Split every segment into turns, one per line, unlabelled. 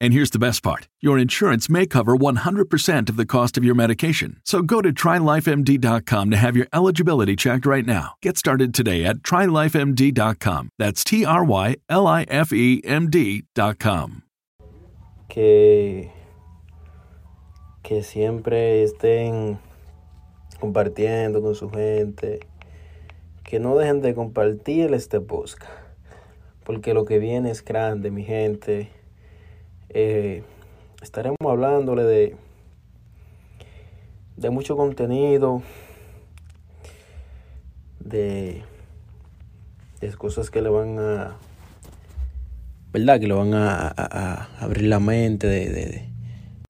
And here's the best part your insurance may cover 100% of the cost of your medication. So go to trylifemd.com to have your eligibility checked right now. Get started today at trylifemd.com. That's T R Y L I F E M D.com.
Que, que siempre estén compartiendo con su gente. Que no dejen de compartir este podcast. Porque lo que viene es grande, mi gente. Eh, estaremos hablándole de, de mucho contenido, de, de cosas que le van a, ¿verdad? Que le van a, a- abrir la mente de-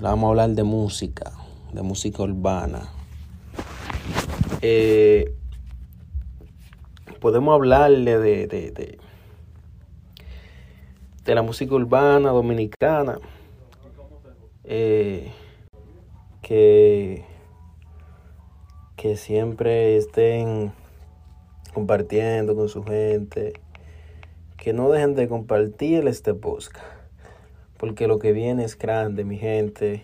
vamos a hablar de música, de música urbana. Eh, podemos hablarle de, de, de, de la música urbana dominicana. eh, que, que siempre estén compartiendo con su gente. Que no dejen de compartir este podcast porque lo que viene es grande, mi gente.